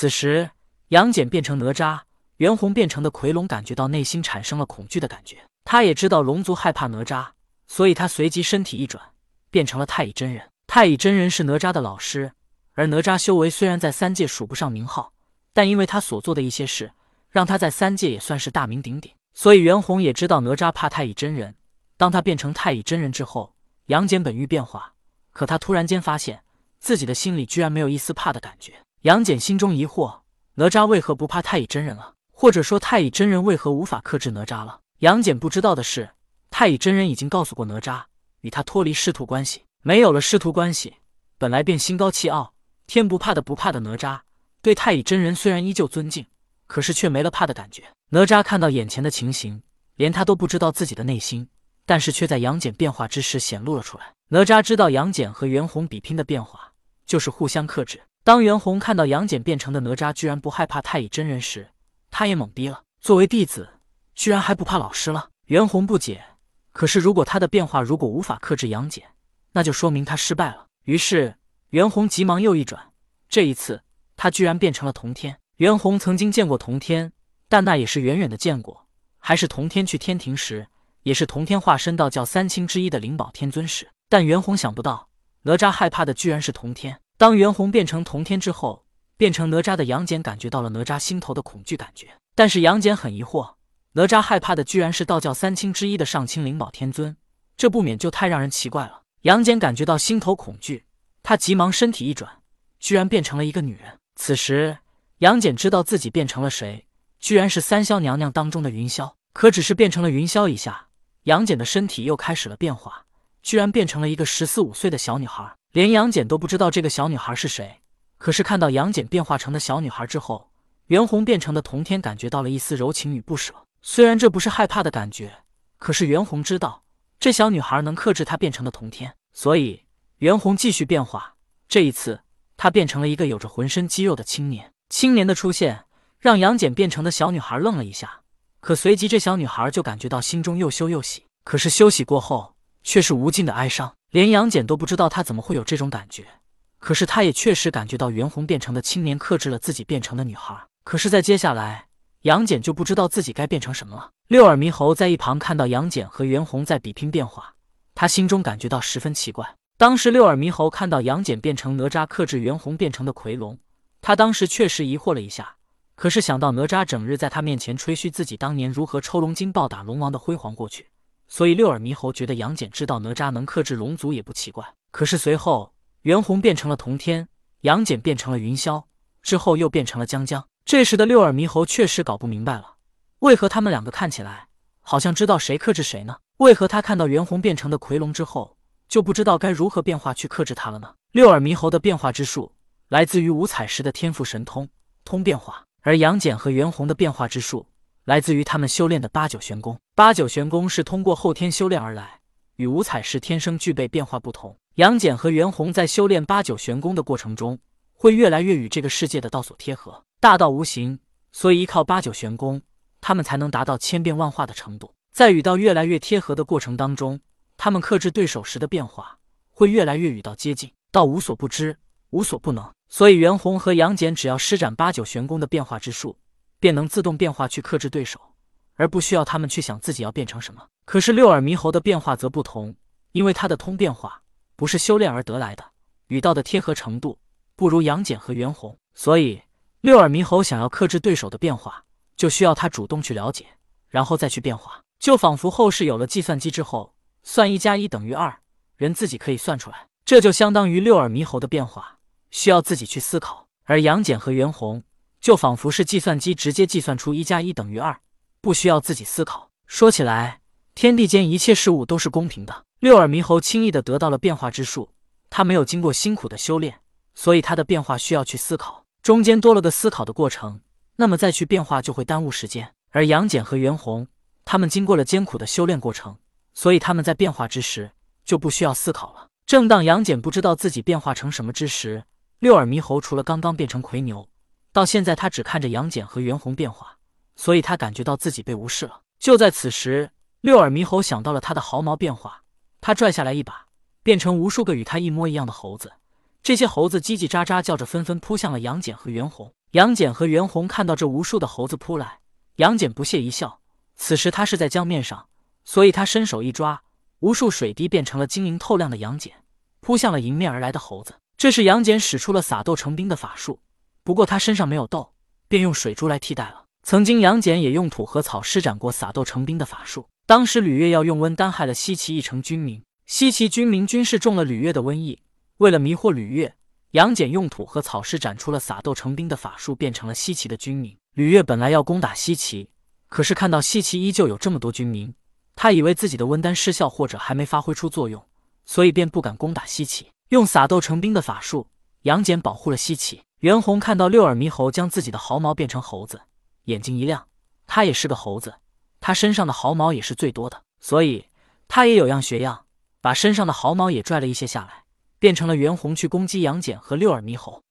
此时，杨戬变成哪吒，袁弘变成的奎龙感觉到内心产生了恐惧的感觉。他也知道龙族害怕哪吒，所以他随即身体一转，变成了太乙真人。太乙真人是哪吒的老师，而哪吒修为虽然在三界数不上名号，但因为他所做的一些事，让他在三界也算是大名鼎鼎。所以袁弘也知道哪吒怕太乙真人。当他变成太乙真人之后，杨戬本欲变化，可他突然间发现自己的心里居然没有一丝怕的感觉。杨戬心中疑惑：哪吒为何不怕太乙真人了？或者说太乙真人为何无法克制哪吒了？杨戬不知道的是，太乙真人已经告诉过哪吒，与他脱离师徒关系。没有了师徒关系，本来便心高气傲、天不怕的不怕的哪吒，对太乙真人虽然依旧尊敬，可是却没了怕的感觉。哪吒看到眼前的情形，连他都不知道自己的内心，但是却在杨戬变化之时显露了出来。哪吒知道杨戬和袁弘比拼的变化，就是互相克制。当袁弘看到杨戬变成的哪吒居然不害怕太乙真人时，他也懵逼了。作为弟子。居然还不怕老师了？袁弘不解。可是如果他的变化如果无法克制杨戬，那就说明他失败了。于是袁弘急忙又一转，这一次他居然变成了童天。袁弘曾经见过童天，但那也是远远的见过，还是童天去天庭时，也是童天化身道教三清之一的灵宝天尊时。但袁弘想不到，哪吒害怕的居然是童天。当袁弘变成童天之后，变成哪吒的杨戬感觉到了哪吒心头的恐惧感觉，但是杨戬很疑惑。哪吒害怕的居然是道教三清之一的上清灵宝天尊，这不免就太让人奇怪了。杨戬感觉到心头恐惧，他急忙身体一转，居然变成了一个女人。此时，杨戬知道自己变成了谁，居然是三霄娘娘当中的云霄。可只是变成了云霄一下，杨戬的身体又开始了变化，居然变成了一个十四五岁的小女孩。连杨戬都不知道这个小女孩是谁。可是看到杨戬变化成的小女孩之后，袁弘变成的童天感觉到了一丝柔情与不舍。虽然这不是害怕的感觉，可是袁弘知道这小女孩能克制他变成的童天，所以袁弘继续变化。这一次，他变成了一个有着浑身肌肉的青年。青年的出现让杨戬变成的小女孩愣了一下，可随即这小女孩就感觉到心中又羞又喜。可是休息过后，却是无尽的哀伤。连杨戬都不知道他怎么会有这种感觉，可是他也确实感觉到袁弘变成的青年克制了自己变成的女孩。可是，在接下来。杨戬就不知道自己该变成什么了。六耳猕猴在一旁看到杨戬和袁弘在比拼变化，他心中感觉到十分奇怪。当时六耳猕猴看到杨戬变成哪吒克制袁弘变成的奎龙，他当时确实疑惑了一下。可是想到哪吒整日在他面前吹嘘自己当年如何抽龙筋暴打龙王的辉煌过去，所以六耳猕猴觉得杨戬知道哪吒能克制龙族也不奇怪。可是随后袁弘变成了童天，杨戬变成了云霄，之后又变成了江江。这时的六耳猕猴确实搞不明白了，为何他们两个看起来好像知道谁克制谁呢？为何他看到袁弘变成的奎龙之后，就不知道该如何变化去克制他了呢？六耳猕猴的变化之术来自于五彩石的天赋神通通变化，而杨戬和袁弘的变化之术来自于他们修炼的八九玄功。八九玄功是通过后天修炼而来，与五彩石天生具备变化不同。杨戬和袁弘在修炼八九玄功的过程中，会越来越与这个世界的道所贴合。大道无形，所以依靠八九玄功，他们才能达到千变万化的程度。在与道越来越贴合的过程当中，他们克制对手时的变化会越来越与道接近，道无所不知，无所不能。所以袁弘和杨戬只要施展八九玄功的变化之术，便能自动变化去克制对手，而不需要他们去想自己要变成什么。可是六耳猕猴的变化则不同，因为他的通变化不是修炼而得来的，与道的贴合程度不如杨戬和袁弘，所以。六耳猕猴想要克制对手的变化，就需要他主动去了解，然后再去变化。就仿佛后世有了计算机之后，算一加一等于二，人自己可以算出来。这就相当于六耳猕猴的变化需要自己去思考，而杨戬和袁弘就仿佛是计算机直接计算出一加一等于二，不需要自己思考。说起来，天地间一切事物都是公平的。六耳猕猴轻易的得到了变化之术，他没有经过辛苦的修炼，所以他的变化需要去思考。中间多了个思考的过程，那么再去变化就会耽误时间。而杨戬和袁弘，他们经过了艰苦的修炼过程，所以他们在变化之时就不需要思考了。正当杨戬不知道自己变化成什么之时，六耳猕猴除了刚刚变成魁牛，到现在他只看着杨戬和袁弘变化，所以他感觉到自己被无视了。就在此时，六耳猕猴想到了他的毫毛变化，他拽下来一把，变成无数个与他一模一样的猴子。这些猴子叽叽喳喳叫着，纷纷扑向了杨戬和袁弘。杨戬和袁弘看到这无数的猴子扑来，杨戬不屑一笑。此时他是在江面上，所以他伸手一抓，无数水滴变成了晶莹透亮的杨戬，扑向了迎面而来的猴子。这是杨戬使出了撒豆成兵的法术，不过他身上没有豆，便用水珠来替代了。曾经杨戬也用土和草施展过撒豆成兵的法术，当时吕月要用温丹害了西岐一城军民，西岐军民均是中了吕月的瘟疫。为了迷惑吕月，杨戬用土和草施展出了撒豆成兵的法术，变成了西岐的军民。吕月本来要攻打西岐，可是看到西岐依旧有这么多军民，他以为自己的温丹失效或者还没发挥出作用，所以便不敢攻打西岐。用撒豆成兵的法术，杨戬保护了西岐。袁弘看到六耳猕猴将自己的毫毛变成猴子，眼睛一亮。他也是个猴子，他身上的毫毛也是最多的，所以他也有样学样，把身上的毫毛也拽了一些下来。变成了袁弘去攻击杨戬和六耳猕猴。